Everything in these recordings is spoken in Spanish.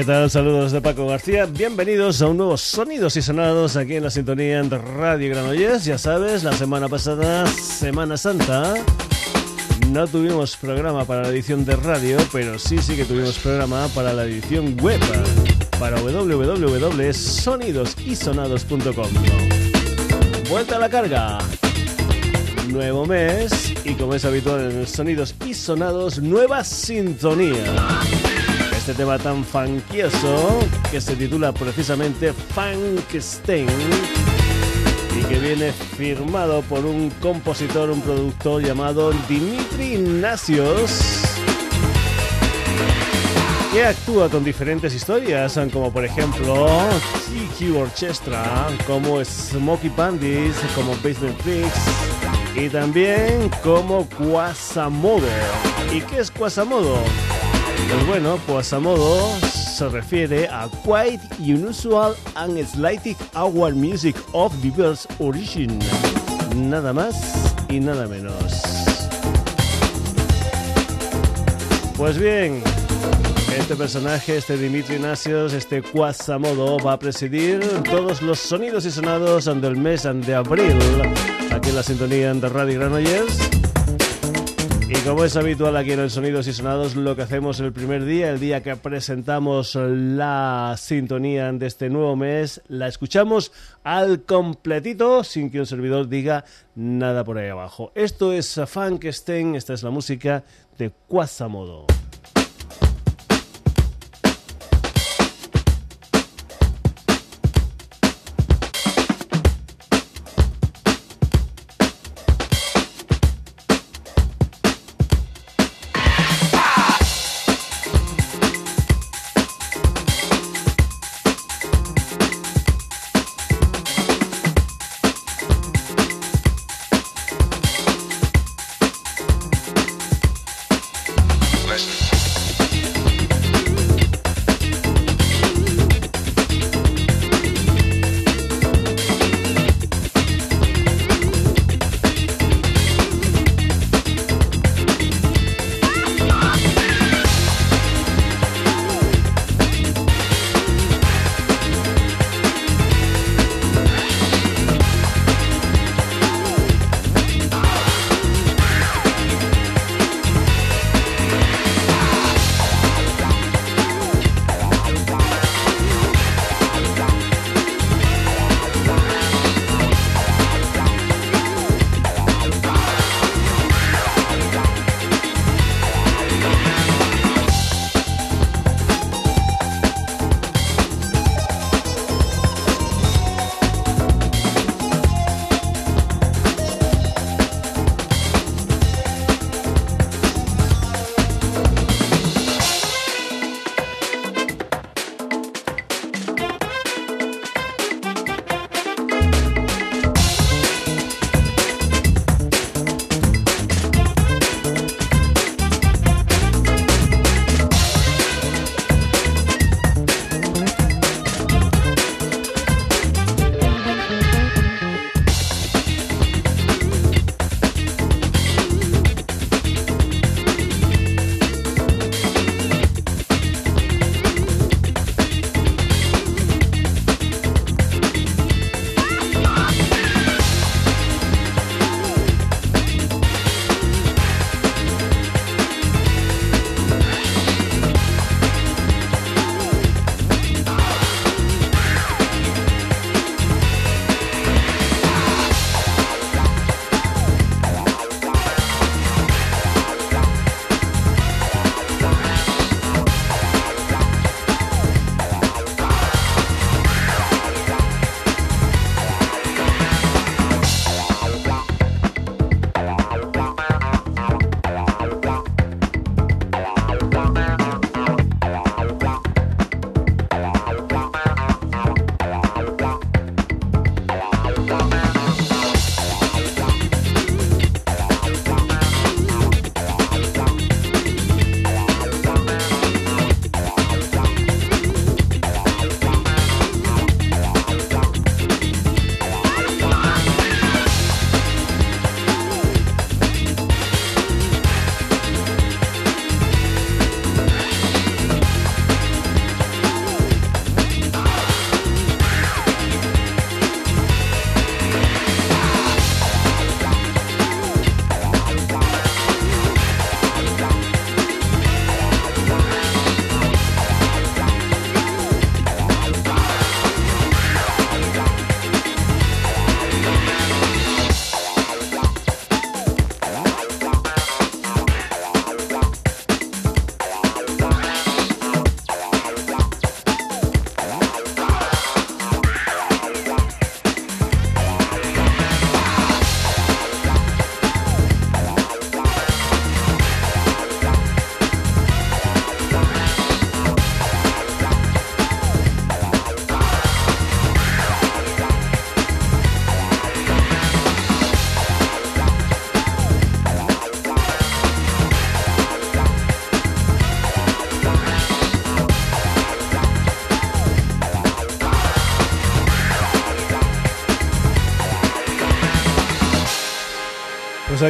¿Qué tal? Saludos de Paco García. Bienvenidos a un nuevo Sonidos y Sonados aquí en la sintonía de Radio Granollers. Ya sabes, la semana pasada, Semana Santa, no tuvimos programa para la edición de radio, pero sí, sí que tuvimos programa para la edición web, para www.sonidosisonados.com. Vuelta a la carga. Nuevo mes y como es habitual en Sonidos y Sonados, nueva sintonía este tema tan funkioso que se titula precisamente Funkstein y que viene firmado por un compositor, un productor llamado Dimitri Ignatios que actúa con diferentes historias, como por ejemplo TQ Orchestra, como Smokey Bandits, como Basement Freaks y también como Quasamodo. ¿Y qué es Quasamodo? Pues bueno, pues a modo se refiere a quite unusual and slightly our music of diverse origin. Nada más y nada menos. Pues bien, este personaje, este Dimitri Nasios, este Quasamodo, va a presidir todos los sonidos y sonados del mes de abril, aquí en la sintonía de Radio Granollers. Y como es habitual aquí en el Sonidos y Sonados, lo que hacemos el primer día, el día que presentamos la sintonía de este nuevo mes, la escuchamos al completito sin que un servidor diga nada por ahí abajo. Esto es Funkstein, esta es la música de Quasamodo.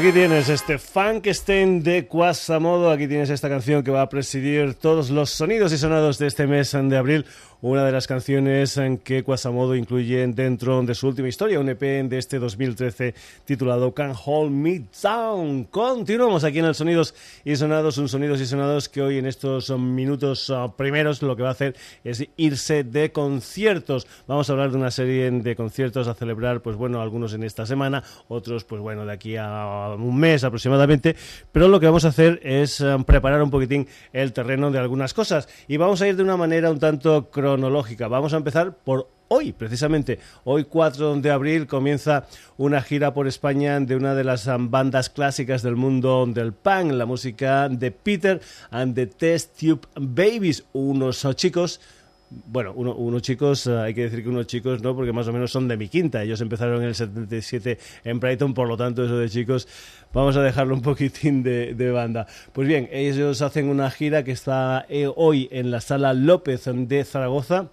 Aquí tienes este Frankenstein de Quasamodo, aquí tienes esta canción que va a presidir todos los sonidos y sonados de este mes de abril, una de las canciones en que Quasamodo incluye dentro de su última historia, un EP de este 2013 titulado Can Hold Me Down. Continuamos aquí en el Sonidos y Sonados, un Sonidos y Sonados que hoy en estos minutos ah, primeros lo que va a hacer es irse de conciertos. Vamos a hablar de una serie de conciertos a celebrar, pues bueno, algunos en esta semana, otros pues bueno, de aquí a un mes aproximadamente, pero lo que vamos a hacer es ah, preparar un poquitín el terreno de algunas cosas y vamos a ir de una manera un tanto cronológica. Vamos a empezar por hoy, precisamente. Hoy 4 de abril comienza una gira por España de una de las bandas clásicas del mundo del punk, la música de Peter and the Test Tube Babies, unos chicos bueno, unos chicos, eh, hay que decir que unos chicos no, porque más o menos son de mi quinta. Ellos empezaron en el 77 en Brighton, por lo tanto, eso de chicos, vamos a dejarlo un poquitín de, banda. Pues bien, ellos hacen una gira que está eh, hoy en la sala López de Zaragoza.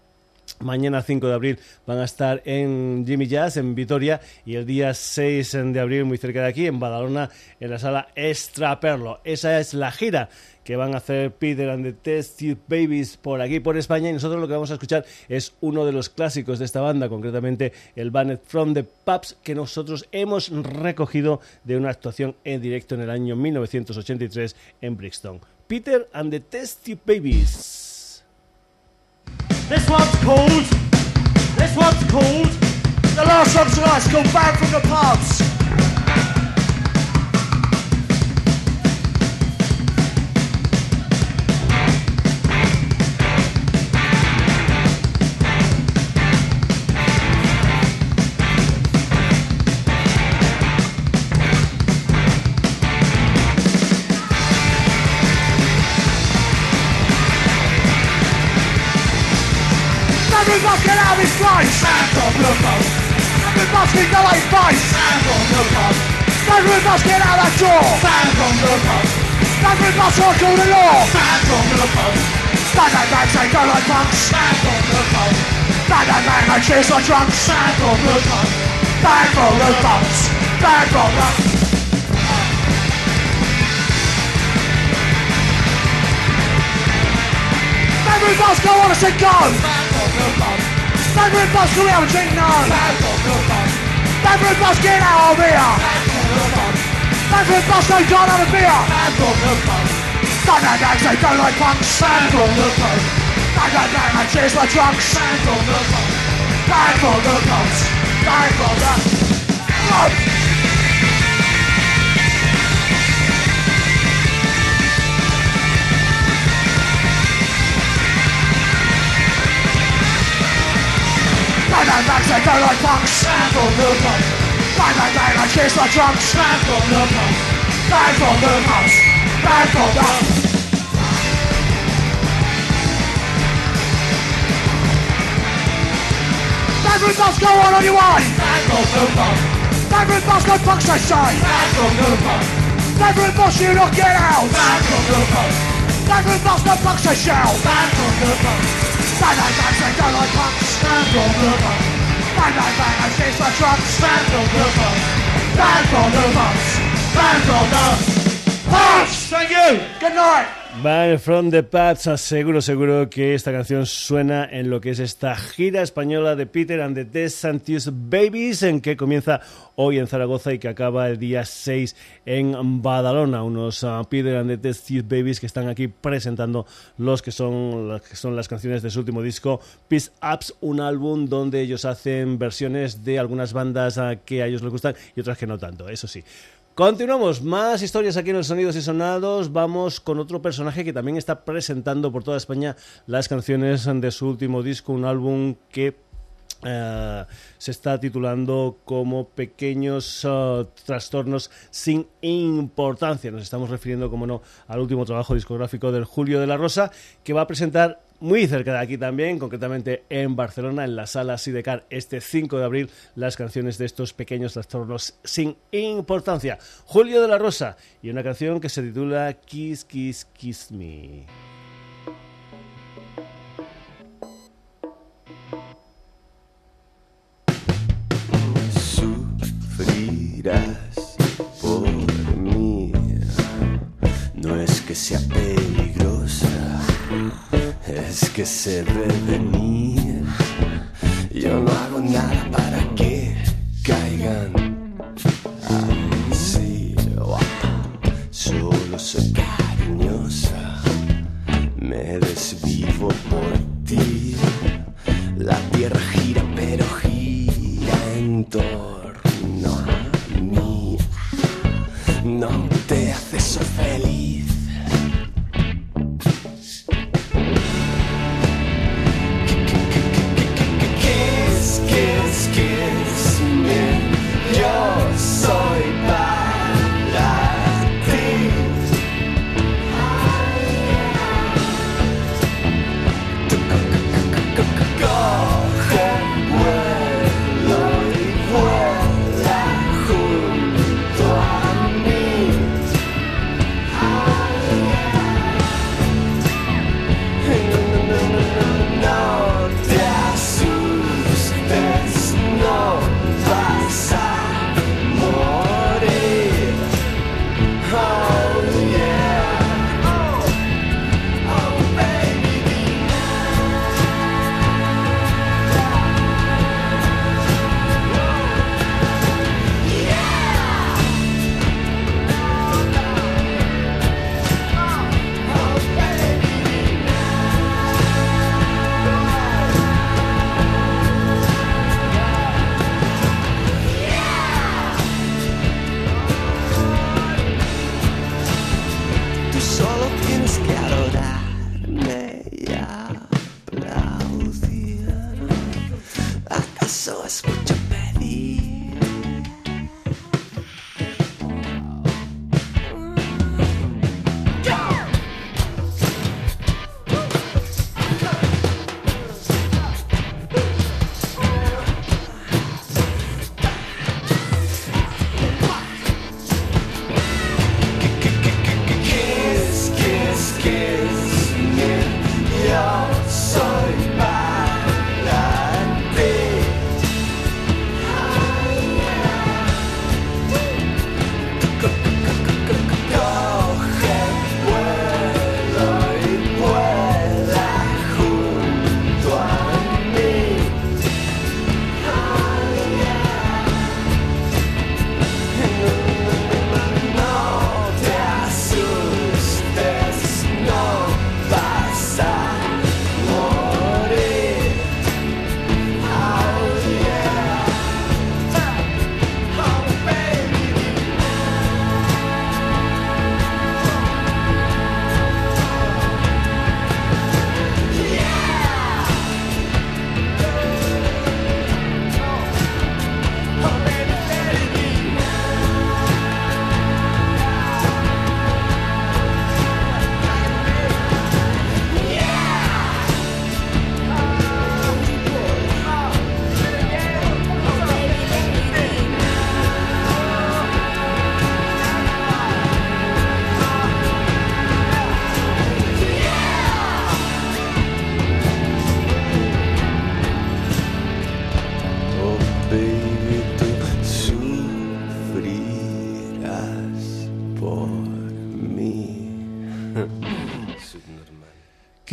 Mañana 5 de abril van a estar en Jimmy Jazz en Vitoria y el día 6 de abril muy cerca de aquí en Badalona en la sala Extraperlo. Esa es la gira que van a hacer Peter and the Test Tube Babies por aquí, por España. Y nosotros lo que vamos a escuchar es uno de los clásicos de esta banda, concretamente el Banned from the Pubs, que nosotros hemos recogido de una actuación en directo en el año 1983 en Brixton. Peter and the Babies. This one's called. This one's called. The last one's tonight called Banned from the Pubs. vice on the Bloodhouse. We must the late vice and from get out that door Sand on the Bloodhouse. Then we must walk through the law and from Bloodhouse. Stand that man, say go like punks Sand on the Bloodhouse. Stand that man, I chase on drunks and from Bloodhouse. Bang from Bloodhouse. Bang from Bloodhouse. Every bus go on a sit go! Faites-le pas jouer au signal Faites-le pas get out of here. Faites-le pas say God out of here Don't have them they don't like punks. Don't let them chase the drunks. Die for the punks Die for the punks Bang bang say go like punks Stand on the pump Bang bang bang, like kiss like drums Stand on the pump Bang from the pumps Bang from the Bang bus go on way Bang from the pump Bang bus go punks I say Bang from the pump Bang bus you not get out Bang from the pump Bang bus go punks I shout Bang from the pump Bang, bang, bang, say go like punks Stand on the Bang, bang, bang, I chase my truck Stand on the bus Stand on the bus Stand on the bus Thank you, good night Van from the Pats, seguro, seguro que esta canción suena en lo que es esta gira española de Peter and the Desantius Babies, en que comienza hoy en Zaragoza y que acaba el día 6 en Badalona. Unos uh, Peter and the Desantius Babies que están aquí presentando los que son, las que son las canciones de su último disco, Peace Ups, un álbum donde ellos hacen versiones de algunas bandas uh, que a ellos les gustan y otras que no tanto, eso sí. Continuamos, más historias aquí en los Sonidos y Sonados. Vamos con otro personaje que también está presentando por toda España las canciones de su último disco, un álbum que eh, se está titulando como Pequeños eh, Trastornos sin Importancia. Nos estamos refiriendo, como no, al último trabajo discográfico del Julio de la Rosa, que va a presentar muy cerca de aquí también, concretamente en Barcelona, en la sala Sidecar, este 5 de abril, las canciones de estos pequeños trastornos sin importancia. Julio de la Rosa y una canción que se titula Kiss, Kiss, Kiss Me. Sufrirás por mí, no es que sea peligrosa se ve venir. Yo no hago nada para que caigan así. Solo soy cariñosa, me desvivo por ti.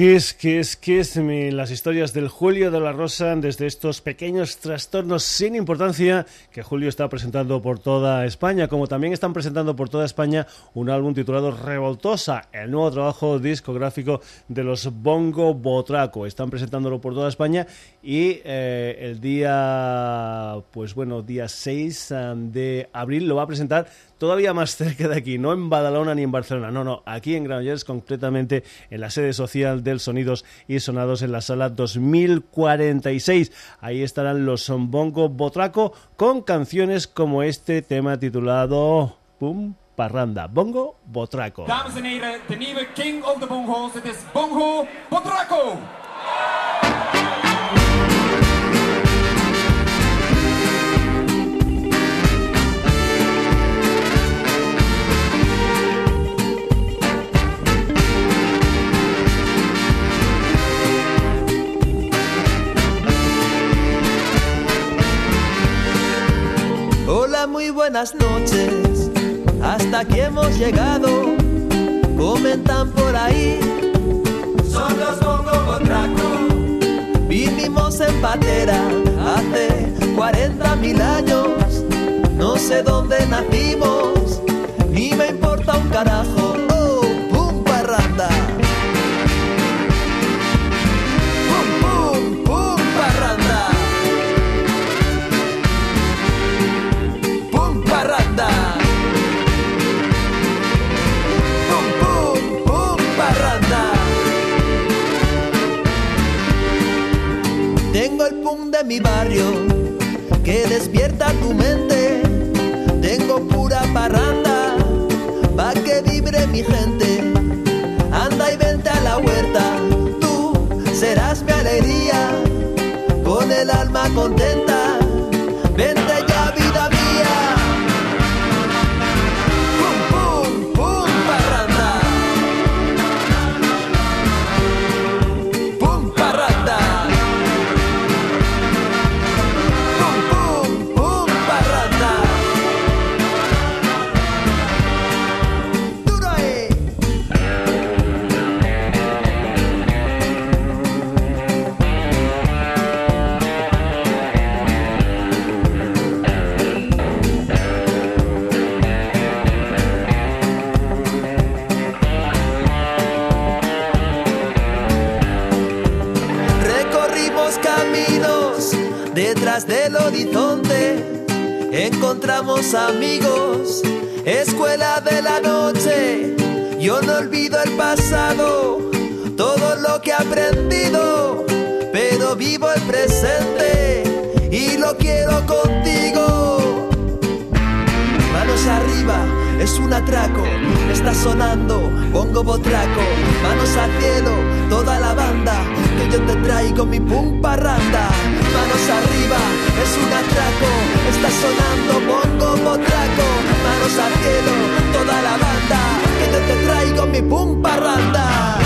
Kiss, Kiss, Kiss Me, las historias del Julio de la Rosa desde estos pequeños trastornos sin importancia que Julio está presentando por toda España, como también están presentando por toda España un álbum titulado Revoltosa, el nuevo trabajo discográfico de los Bongo Botraco. Están presentándolo por toda España y eh, el día, pues bueno, día 6 de abril lo va a presentar todavía más cerca de aquí, no en Badalona ni en Barcelona, no, no, aquí en Granollers, concretamente en la sede social del Sonidos y Sonados en la sala 2046. Ahí estarán los Bongo Botraco con canciones como este tema titulado Pum Parranda, Bongo Botraco. King of the bongo's. Bongo Potraco. Hola, muy buenas noches. Hasta aquí hemos llegado. Comentan por ahí. Son los bongo conocimos en Patera hace 40 mil años. No sé dónde nacimos, ni me importa un carajo. De mi barrio que despierta tu mente. Tengo pura parranda pa que vibre mi gente. Anda y vente a la huerta, tú serás mi alegría. Con el alma contenta, vente ya vida horizonte. Encontramos amigos, escuela de la noche. Yo no olvido el pasado, todo lo que he aprendido, pero vivo el presente y lo quiero contigo. Manos arriba, es un atraco, está sonando, pongo botraco, manos al cielo, toda la banda, que yo te traigo mi pum parranda. Arriba, es un atraco, está sonando, pongo botraco, manos al cielo, toda la banda, que yo te traigo mi pum parranda.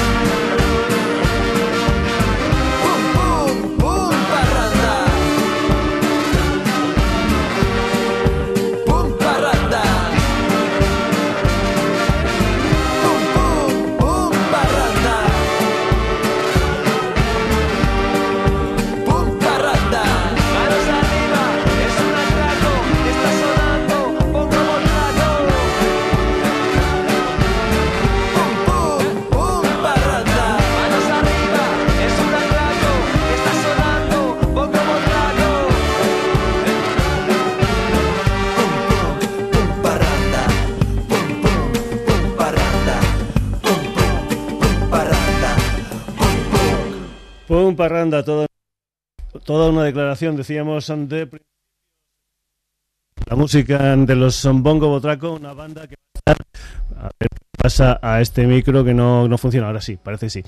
Parranda, toda, toda una declaración, decíamos, de la música de los Bongo Botraco, una banda que va a estar... A ver pasa a este micro que no, no funciona, ahora sí, parece sí.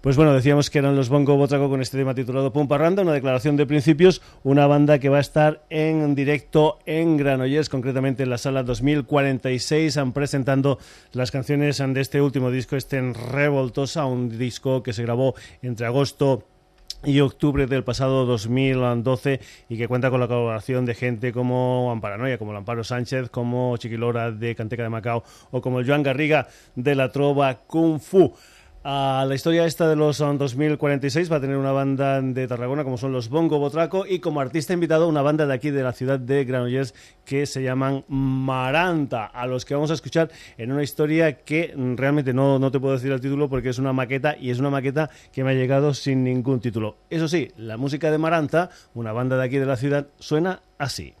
Pues bueno, decíamos que eran los Bongo Botraco con este tema titulado Pum Parranda, una declaración de principios, una banda que va a estar en directo en Granollers, concretamente en la sala 2046, han presentando las canciones de este último disco, este en Revoltosa, un disco que se grabó entre agosto y octubre del pasado 2012 y que cuenta con la colaboración de gente como Amparanoia, como Lamparo Sánchez, como Chiquilora de Canteca de Macao o como el Joan Garriga de la Trova Kung Fu. A la historia esta de los um, 2046 va a tener una banda de Tarragona como son los Bongo Botraco y como artista invitado una banda de aquí de la ciudad de Granollers que se llaman Maranta, a los que vamos a escuchar en una historia que realmente no, no te puedo decir el título porque es una maqueta y es una maqueta que me ha llegado sin ningún título. Eso sí, la música de Maranta, una banda de aquí de la ciudad, suena así.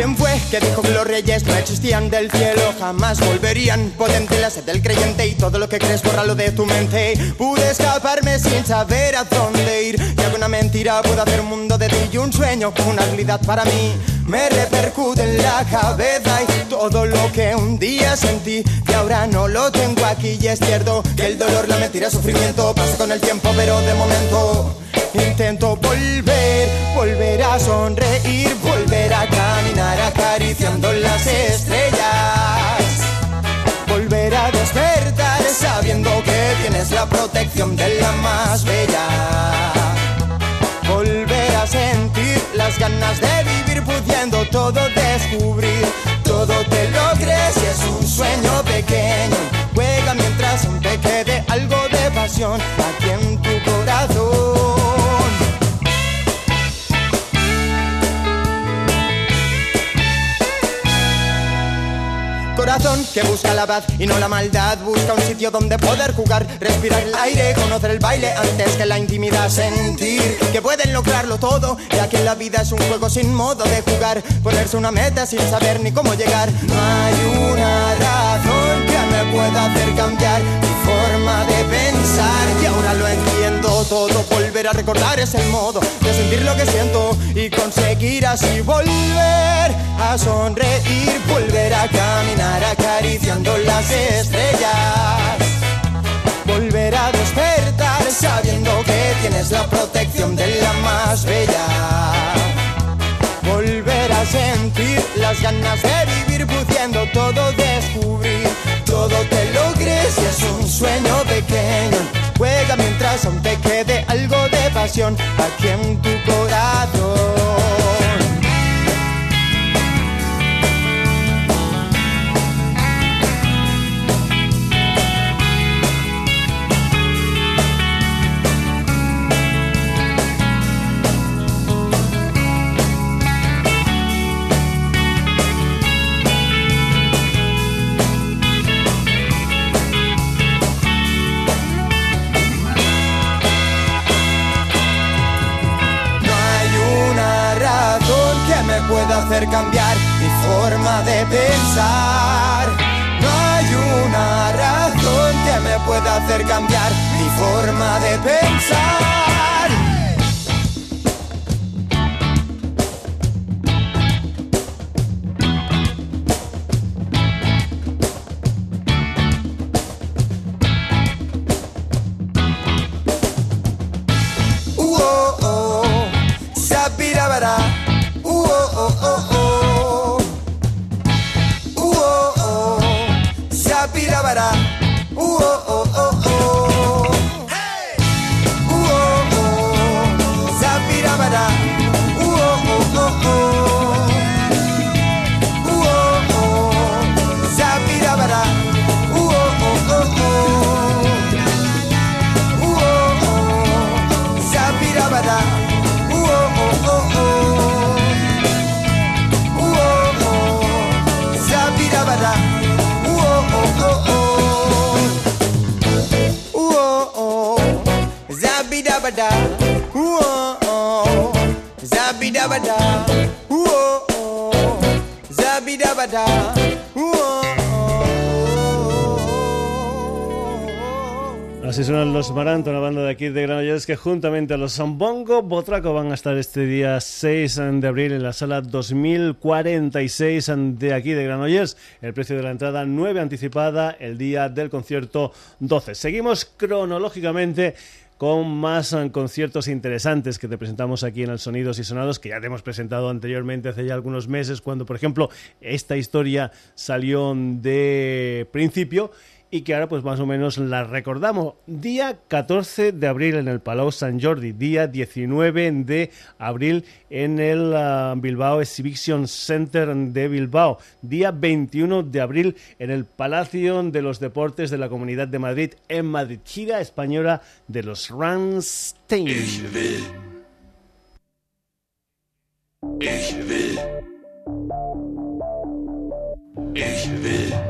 ¿Quién fue que dijo que los reyes no existían del cielo? Jamás volverían. Potente la sed del creyente y todo lo que crees, bórralo de tu mente. Pude escaparme sin saber a dónde ir. Y alguna mentira puedo hacer un mundo de ti y un sueño, una realidad para mí. Me repercute en la cabeza y todo lo que un día sentí, que ahora no lo tengo aquí. Y es cierto que el dolor, la mentira, sufrimiento pasa con el tiempo, pero de momento intento volver, volver a sonreír, volver a caminar acariciando las estrellas. Volver a despertar sabiendo que tienes la protección de la más bella. Volver a sentir ganas de vivir pudiendo todo descubrir. Todo te lo crees y es un sueño pequeño. Juega mientras aún te quede algo de pasión aquí en corazón que busca la paz y no la maldad. Busca un sitio donde poder jugar, respirar el aire, conocer el baile antes que la intimidad. Sentir que pueden lograrlo todo, ya que la vida es un juego sin modo de jugar. Ponerse una meta sin saber ni cómo llegar. No hay una razón que me pueda hacer cambiar de pensar. Y ahora lo entiendo todo. Volver a recordar es el modo de sentir lo que siento y conseguir así volver a sonreír, volver a caminar acariciando las estrellas. Volver a despertar sabiendo que tienes la protección de la más bella. Volver a sentir las ganas de vivir pudiendo todo descubrir. Todo te lo crees y es un sueño pequeño. Juega mientras aún te quede algo de pasión aquí en tu corazón. Cambiar mi forma de pensar. Los Maranto, una banda de aquí de Granollers que juntamente a los Zambongo Botraco van a estar este día 6 de abril en la sala 2046 de aquí de Granollers. El precio de la entrada 9 anticipada, el día del concierto 12. Seguimos cronológicamente con más eh, conciertos interesantes que te presentamos aquí en el Sonidos y Sonados, que ya te hemos presentado anteriormente hace ya algunos meses, cuando por ejemplo esta historia salió de principio y que ahora pues más o menos la recordamos. Día 14 de abril en el Palau San Jordi, día 19 de abril en el ah, Bilbao Exhibition Center de Bilbao, día 21 de abril en el Palacio de los Deportes de la Comunidad de Madrid en Madrid, gira española de los Ramstein. Ich will, ich will. Ich will,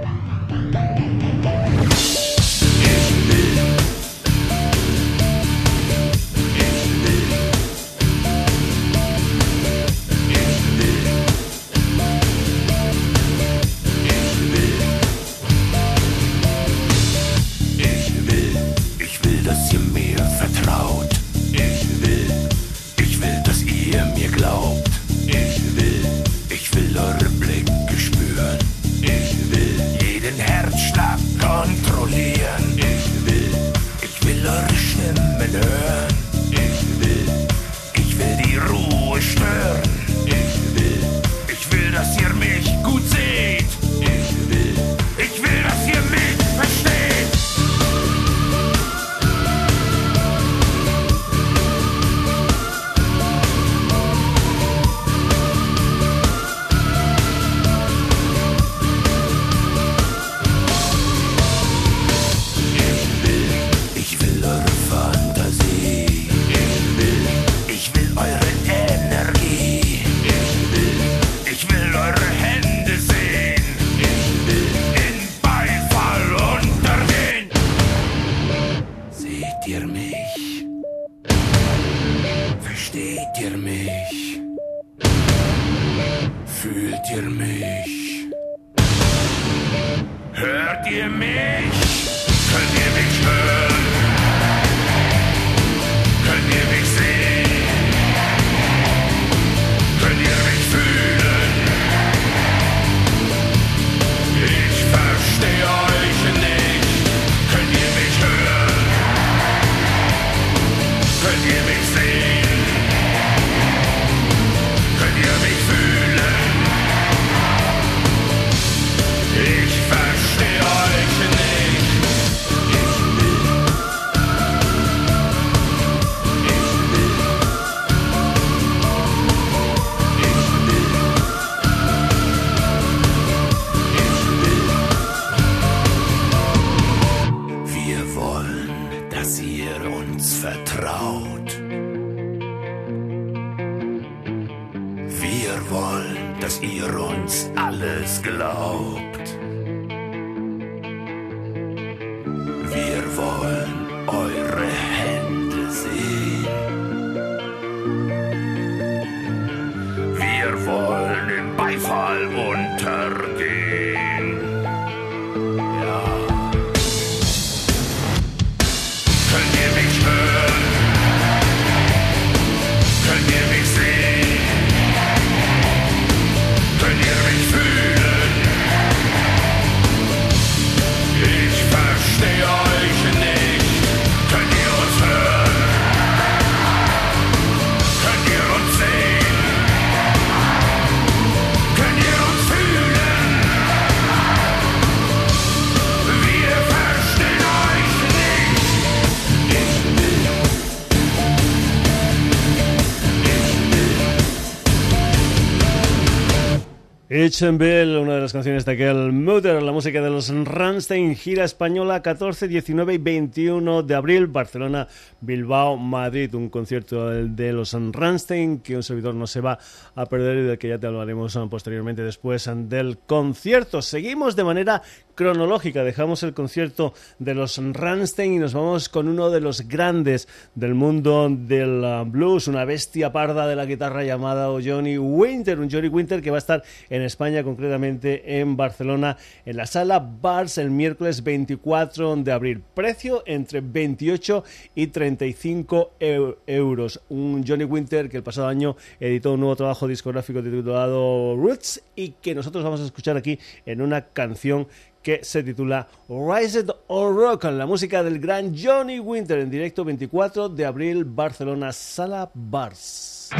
Una de las canciones de aquel Mother, la música de los Rammstein, gira española 14, 19 y 21 de abril, Barcelona, Bilbao, Madrid, un concierto de los Rammstein que un servidor no se va a perder y del que ya te hablaremos posteriormente después del concierto. Seguimos de manera cronológica, dejamos el concierto de los Rammstein y nos vamos con uno de los grandes del mundo del uh, blues, una bestia parda de la guitarra llamada Johnny Winter, un Johnny Winter que va a estar en España, concretamente en Barcelona, en la sala Bars el miércoles 24 de abril. Precio entre 28 y 35 eu- euros. Un Johnny Winter que el pasado año editó un nuevo trabajo discográfico titulado Roots y que nosotros vamos a escuchar aquí en una canción que se titula Rise It or Rock, la música del gran Johnny Winter en directo 24 de abril, Barcelona, Sala Bars.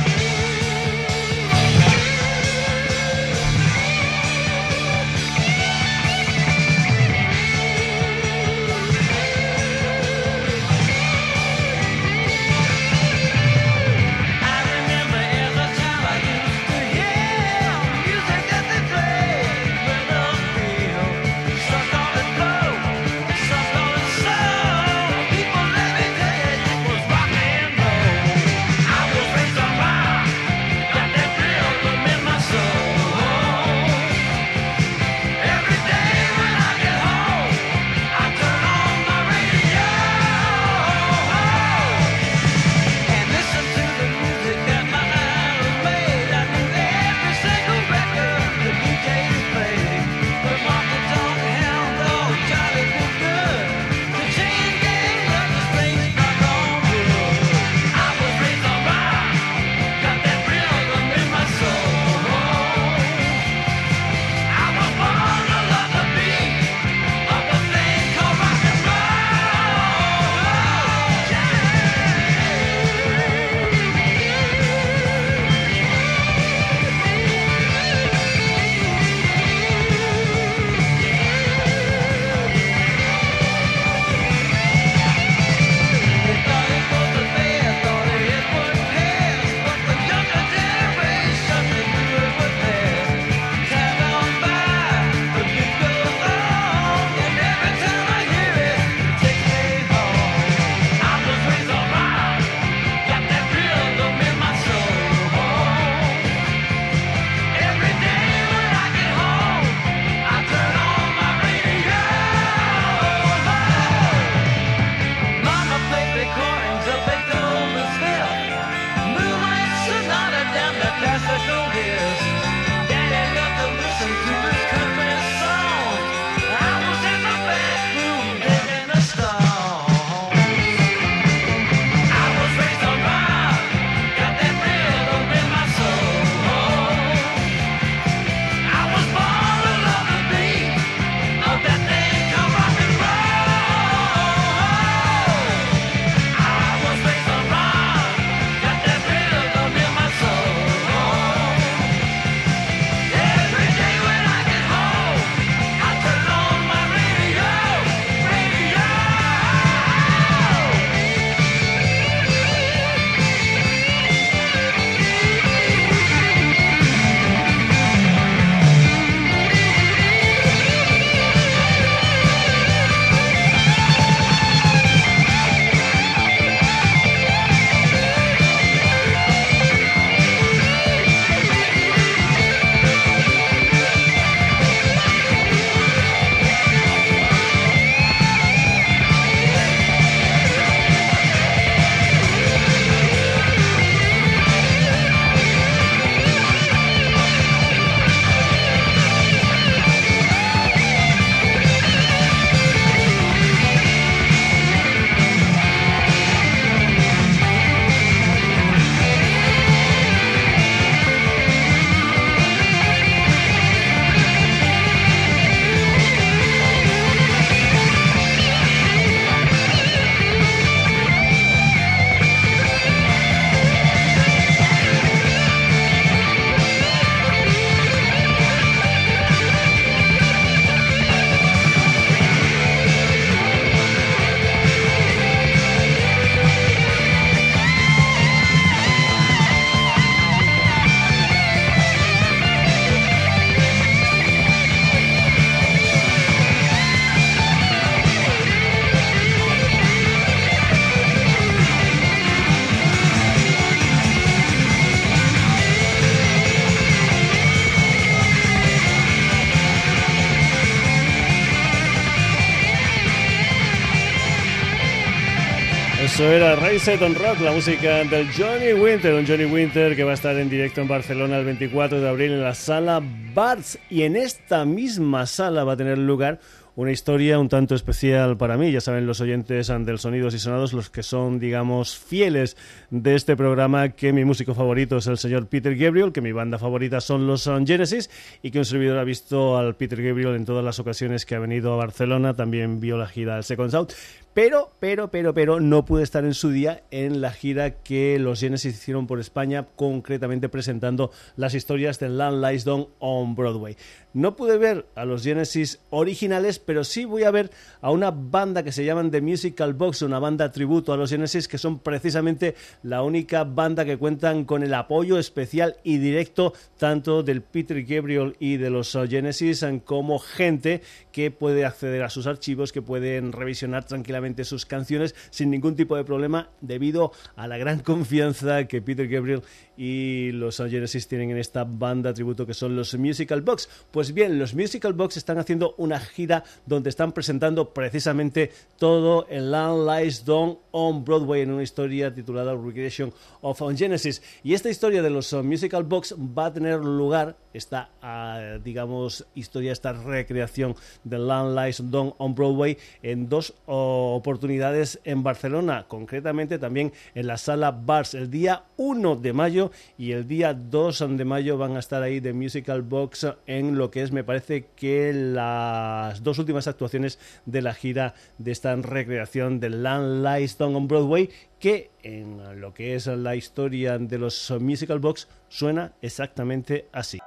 Race on Rock, la música del Johnny Winter, un Johnny Winter que va a estar en directo en Barcelona el 24 de abril en la sala Barts y en esta misma sala va a tener lugar una historia un tanto especial para mí. Ya saben los oyentes del Sonidos y Sonados, los que son, digamos, fieles de este programa, que mi músico favorito es el señor Peter Gabriel, que mi banda favorita son los Genesis y que un servidor ha visto al Peter Gabriel en todas las ocasiones que ha venido a Barcelona. También vio la gira del Second South. Pero, pero, pero, pero no pude estar en su día en la gira que los Genesis hicieron por España, concretamente presentando las historias de Land Lies Down on Broadway. No pude ver a los Genesis originales, pero sí voy a ver a una banda que se llaman The Musical Box, una banda tributo a los Genesis, que son precisamente la única banda que cuentan con el apoyo especial y directo tanto del Peter Gabriel y de los Genesis como gente que puede acceder a sus archivos, que pueden revisionar tranquilamente sus canciones sin ningún tipo de problema debido a la gran confianza que Peter Gabriel y los Genesis tienen en esta banda tributo que son los Musical Box. Pues bien, los Musical Box están haciendo una gira donde están presentando precisamente todo el Land Lies Down on Broadway en una historia titulada Recreation of Genesis. Y esta historia de los Musical Box va a tener lugar, esta, ah, digamos, historia, esta recreación de Land Lies Down on Broadway en dos oportunidades en Barcelona, concretamente también en la sala Bars el día 1 de mayo y el día 2 de mayo van a estar ahí de Musical Box en lo que es, me parece que las dos últimas actuaciones de la gira de esta recreación de Land Lies Down on Broadway que en lo que es la historia de los Musical Box suena exactamente así.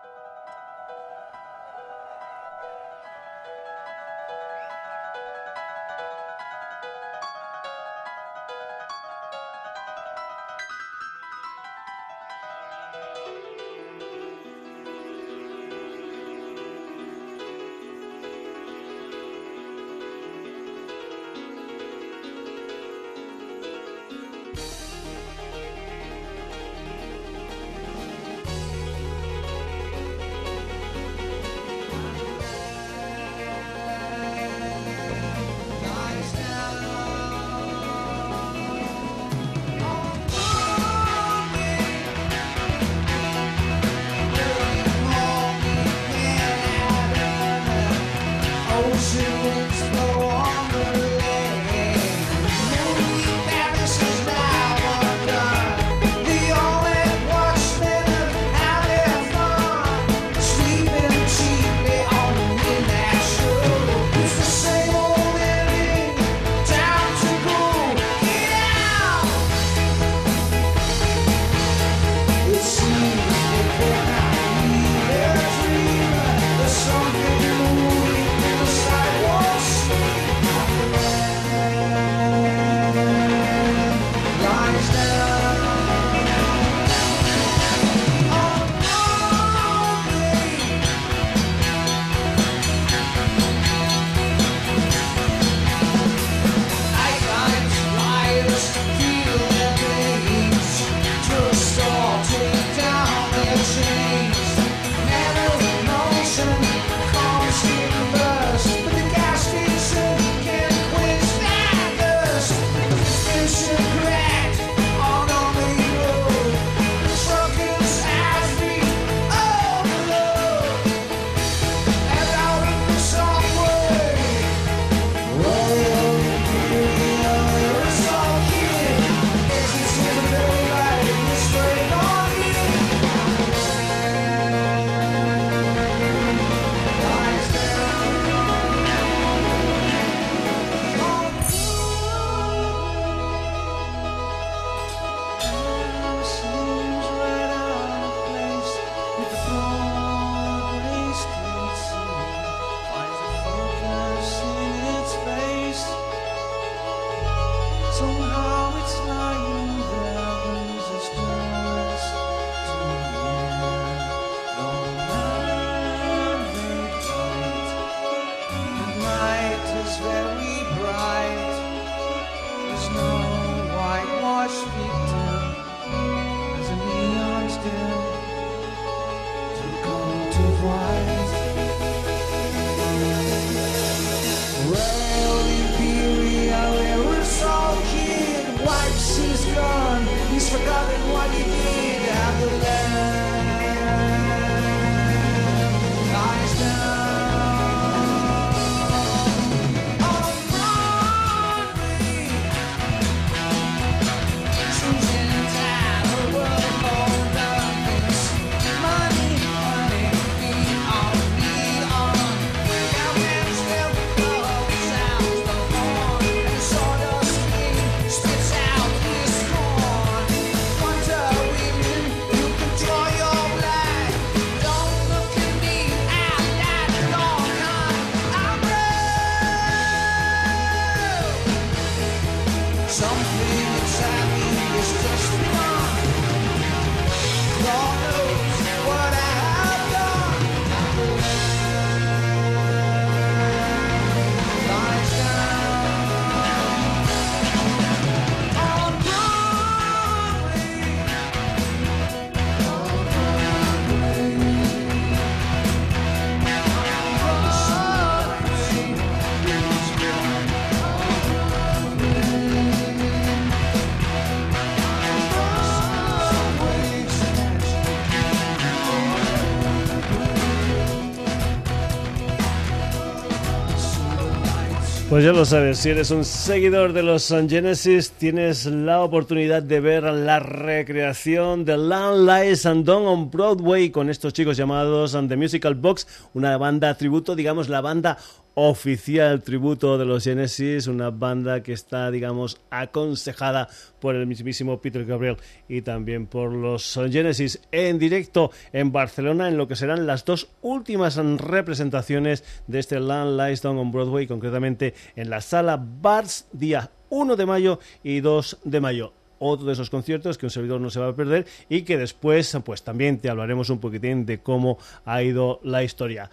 Pues ya lo sabes, si eres un seguidor de los Genesis, tienes la oportunidad de ver la recreación de Land Lies and Dawn on Broadway con estos chicos llamados The Musical Box, una banda tributo, digamos la banda oficial tributo de los Genesis, una banda que está, digamos, aconsejada por el mismísimo Peter Gabriel y también por los Genesis en directo en Barcelona en lo que serán las dos últimas representaciones de este Land Lies Down on Broadway, concretamente en la sala Bars, día 1 de mayo y 2 de mayo otro de esos conciertos que un servidor no se va a perder y que después pues también te hablaremos un poquitín de cómo ha ido la historia.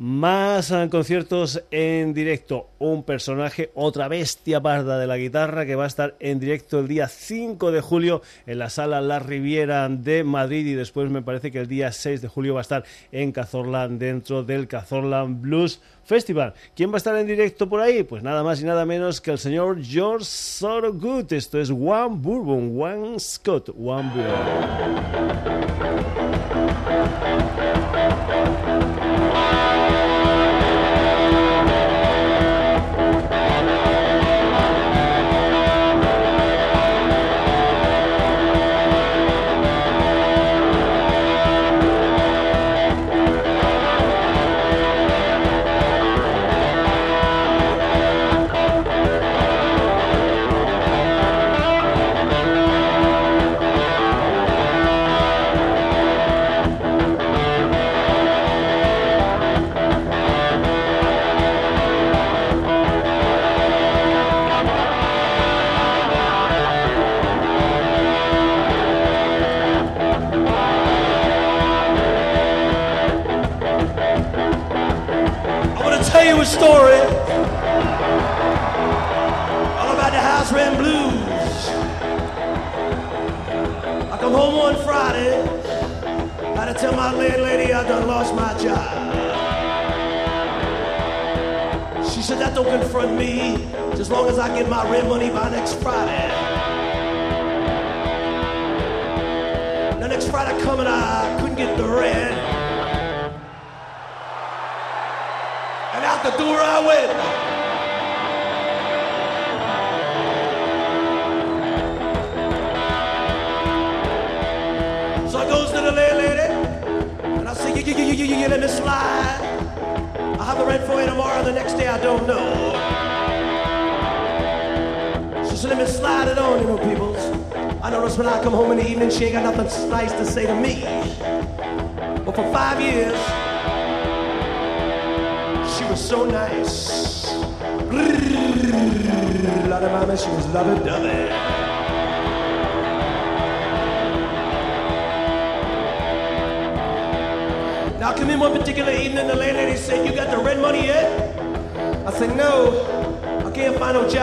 Más conciertos en directo. Un personaje, otra bestia parda de la guitarra que va a estar en directo el día 5 de julio en la sala La Riviera de Madrid y después me parece que el día 6 de julio va a estar en Cazorland dentro del Cazorland Blues Festival. ¿Quién va a estar en directo por ahí? Pues nada más y nada menos que el señor George Sorogood. Esto es One Bourbon, One Scott, One Bourbon.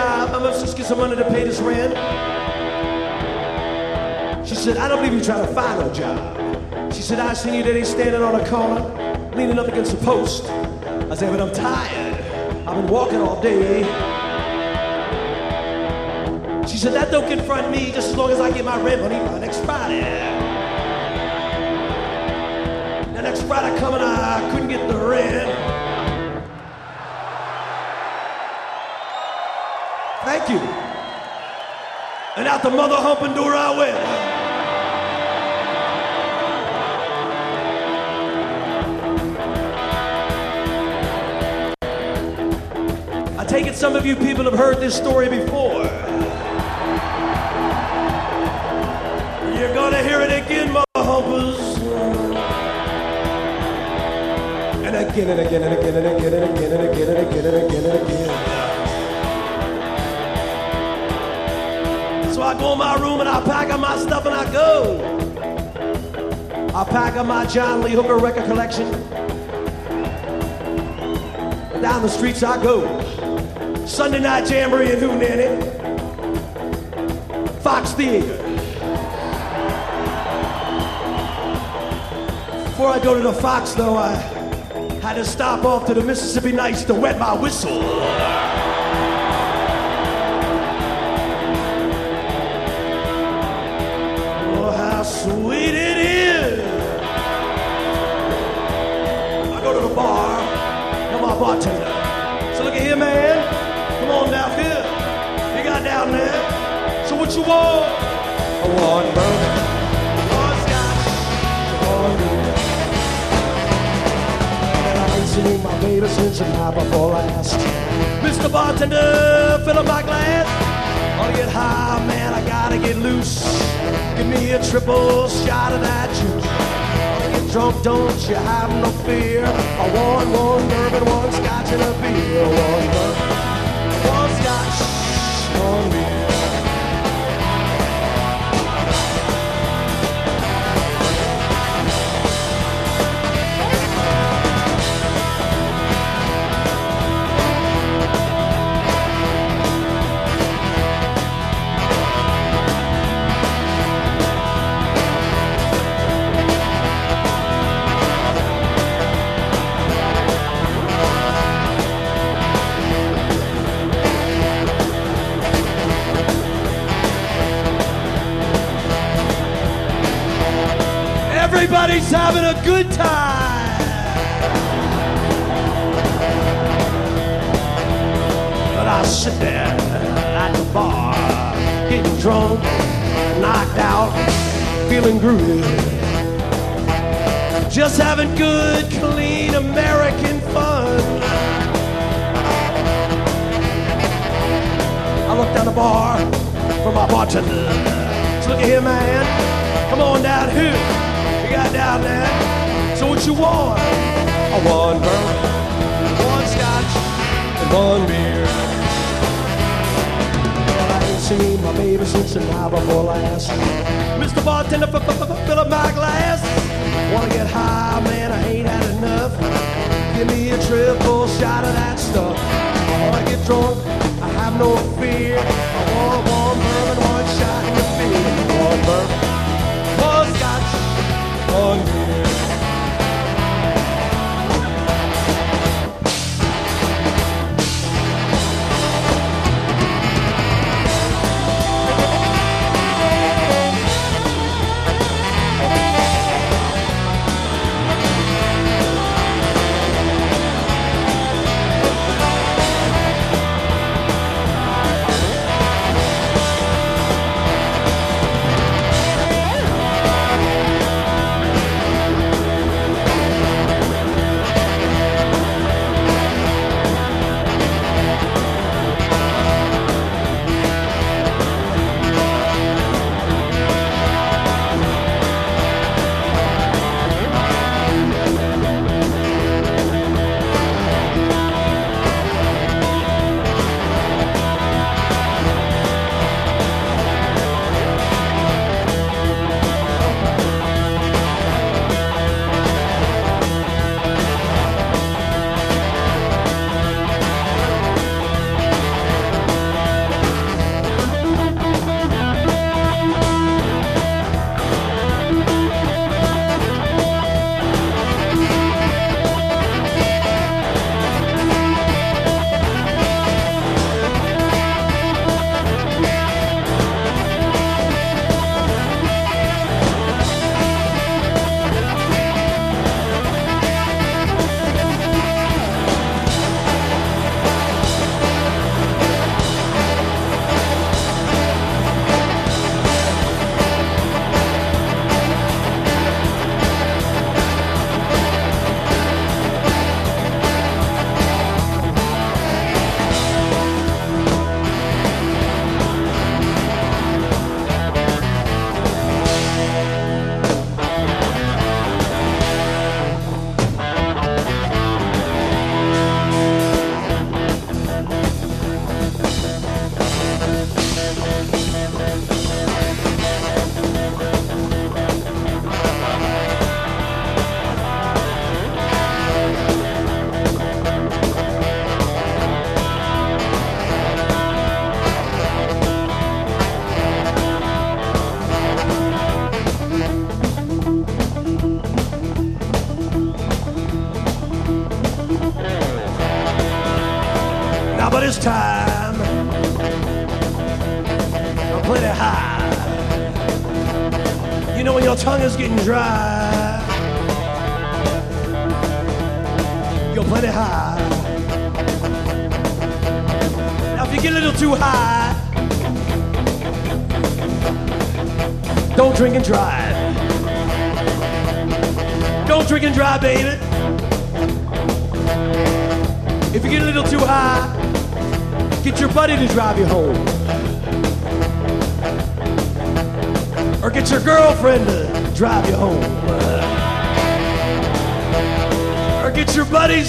Job. I must just get some money to pay this rent. She said, I don't believe you're trying to find no job. She said, I seen you there standing on a corner, leaning up against a post. I said, but I'm tired. I've been walking all day. She said, that don't confront me just as long as I get my rent money by next Friday. Now next Friday coming, I couldn't get the rent. Thank you. And out the mother humping door I went. I take it some of you people have heard this story before. You're gonna hear it again, mother humpers. And again and again and again and again and again and again and again and again and again. I go in my room and I pack up my stuff and I go. I pack up my John Lee Hooker record collection. Down the streets I go. Sunday Night Jamboree and who Hootenanny, Fox Theater. Before I go to the Fox, though, I had to stop off to the Mississippi Nights to wet my whistle. There. So what you want? I want bourbon. One scotch. One beer. And I ain't seen my baby since the night before last. Mr. Bartender, fill up my glass. Wanna get high, man, I gotta get loose. Give me a triple shot of that juice. Wanna get drunk, don't you have no fear. I want one bourbon, one scotch, and a beer. One bourbon, Everybody's having a good time. But I sit there at the bar, getting drunk, knocked out, feeling groovy. Just having good, clean American fun. I look down the bar for my bartender. So look at here, man. Come on down here. You got down there. So what you want? I want bourbon, one scotch, and one beer. Well, I ain't seen my baby since the night before last. Mr. Bartender, fill up my glass. Wanna get high, man? I ain't had enough. Give me a triple shot of that stuff. I wanna get drunk. I have no fear. I want one bourbon, one shot, and a beer. One bourbon,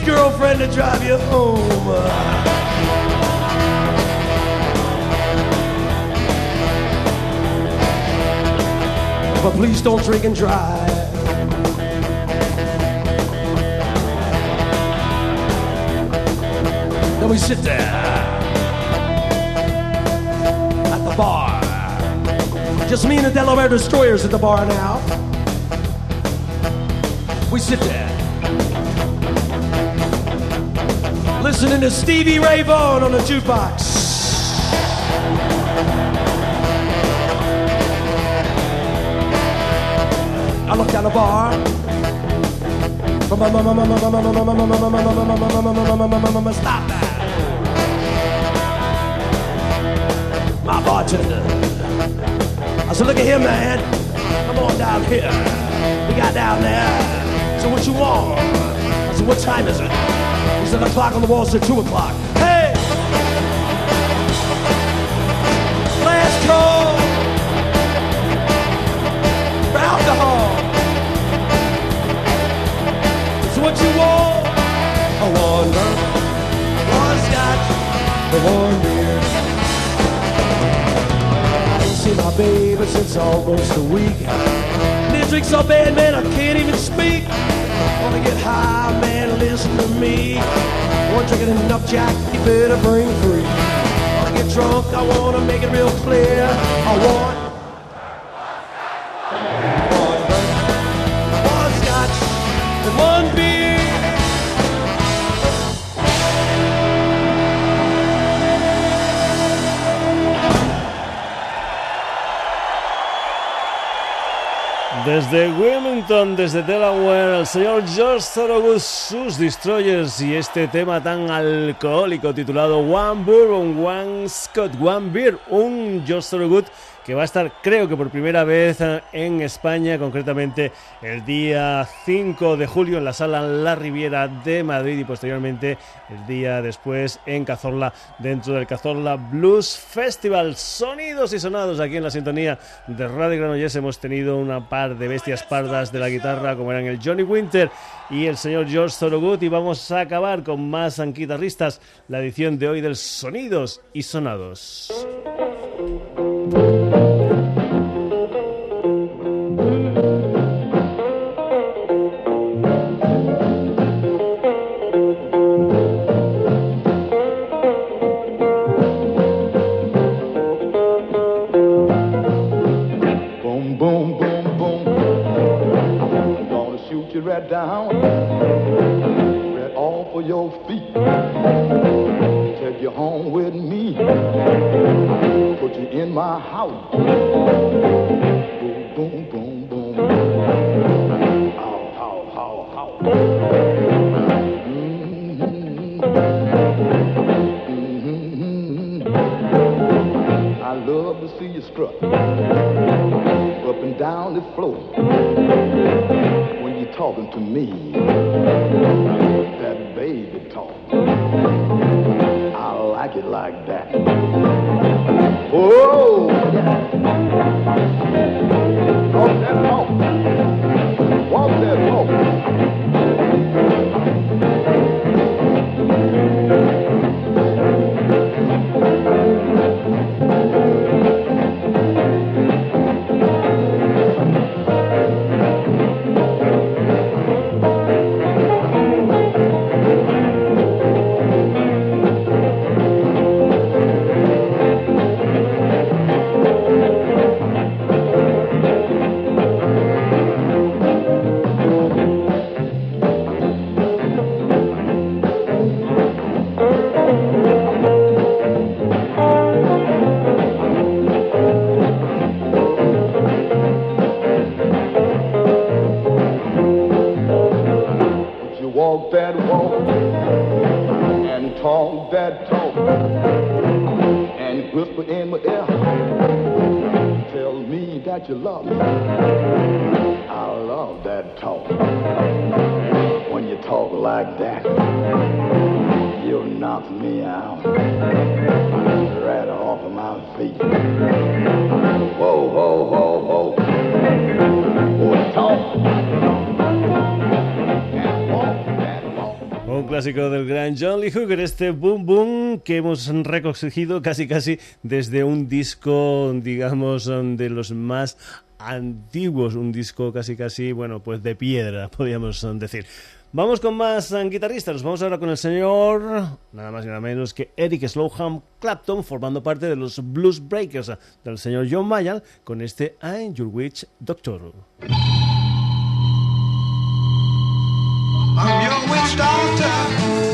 girlfriend to drive you home. But please don't drink and drive. Then we sit there at the bar. Just me and the Delaware Destroyers at the bar now. We sit there. Listening to Stevie Ray Vaughan on the jukebox. I look down the bar. Stop that. My bartender. I said, look at here, man. Come on down here. We got down there. So what you want? I said, what time is it? He said, the clock on the wall said two o'clock. Hey! Last call for alcohol. So what you want? I want one scotch, and one beer. I ain't seen my baby since almost a week. This drink's so bad, man, I can't even speak. Wanna get high, man, listen to me. One drinking enough, Jack, you better bring three. Wanna get drunk, I wanna make it real clear. I want one scotch and one beer. Desde Wilmington, desde Delaware, el señor George Thorogood, sus Destroyers y este tema tan alcohólico titulado One Bourbon, One Scott, One Beer, un George Thorogood que va a estar creo que por primera vez eh, en España, concretamente el día 5 de julio en la sala La Riviera de Madrid y posteriormente el día después en Cazorla dentro del Cazorla Blues Festival. Sonidos y sonados aquí en la sintonía de Radio Granollers hemos tenido una par de bestias pardas de la guitarra como eran el Johnny Winter y el señor George Thorogood y vamos a acabar con más guitarristas la edición de hoy del Sonidos y Sonados. You love me. I love that talk. When you talk like that, you knock me out. Right off of my feet. Whoa, whoa, whoa, whoa. Un clásico del gran John Lee Hooker, este Boom Boom que hemos recogido casi casi desde un disco, digamos, de los más antiguos, un disco casi casi, bueno, pues de piedra, podríamos decir. Vamos con más eh, guitarristas, vamos ahora con el señor, nada más y nada menos que Eric Slowham Clapton, formando parte de los Blues Breakers del señor John Mayall, con este I'm Your Witch Doctor. I'm your witch doctor,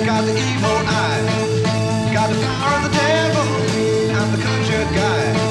got evil eye, got the power of the devil, I'm the conjure guy.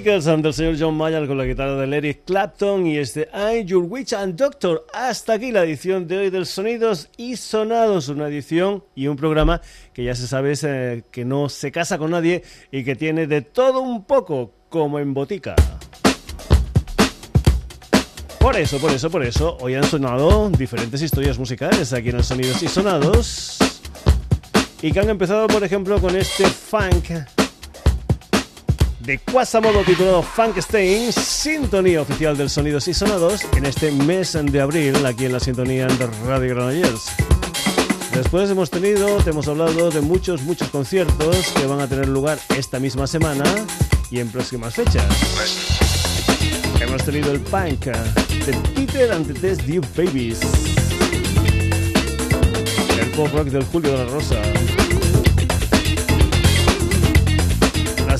Breakers del señor John Mayer con la guitarra de Eric Clapton y este I'm Your Witch and Doctor. Hasta aquí la edición de hoy del Sonidos y Sonados, una edición y un programa que ya se sabe eh, que no se casa con nadie y que tiene de todo un poco como en botica. Por eso, por eso, por eso, hoy han sonado diferentes historias musicales aquí en el Sonidos y Sonados y que han empezado, por ejemplo, con este funk de Quasamodo titulado Funkstein, sintonía oficial del Sonidos y Sonados en este mes de abril aquí en la sintonía de Radio Granollers. Después hemos tenido, te hemos hablado de muchos, muchos conciertos que van a tener lugar esta misma semana y en próximas fechas. Hemos tenido el punk de Peter and the Test Deep Babies, el pop rock del Julio de la Rosa,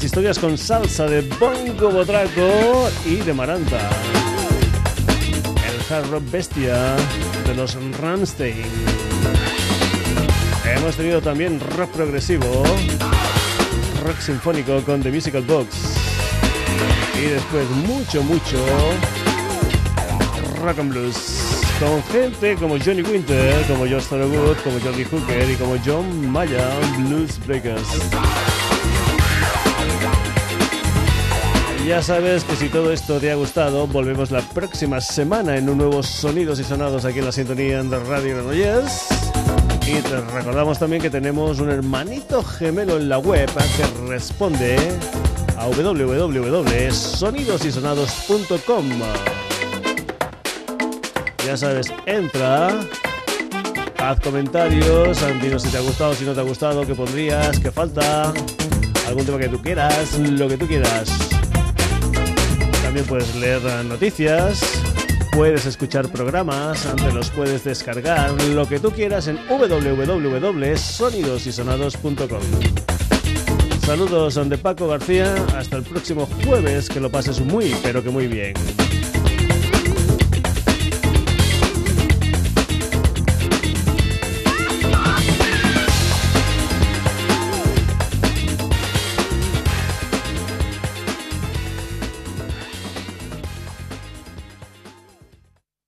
historias con salsa de Bongo Botraco y de Maranta. El hard rock bestia de los Ramstein. Hemos tenido también rock progresivo, rock sinfónico con The Musical Box. Y después mucho, mucho rock and blues. Con gente como Johnny Winter, como George Thorogood, como Jordi Hooker y como John Maya, Blues Breakers. Ya sabes que si todo esto te ha gustado, volvemos la próxima semana en un nuevo Sonidos y Sonados aquí en la sintonía de Radio Granollers. Y te recordamos también que tenemos un hermanito gemelo en la web que responde a www.sonidosysonados.com. Ya sabes, entra, haz comentarios, dinos si te ha gustado, si no te ha gustado, qué pondrías, qué falta, algún tema que tú quieras, lo que tú quieras. También puedes leer noticias, puedes escuchar programas, te los puedes descargar, lo que tú quieras en www.sonidosysonados.com. Saludos de Paco García, hasta el próximo jueves, que lo pases muy, pero que muy bien.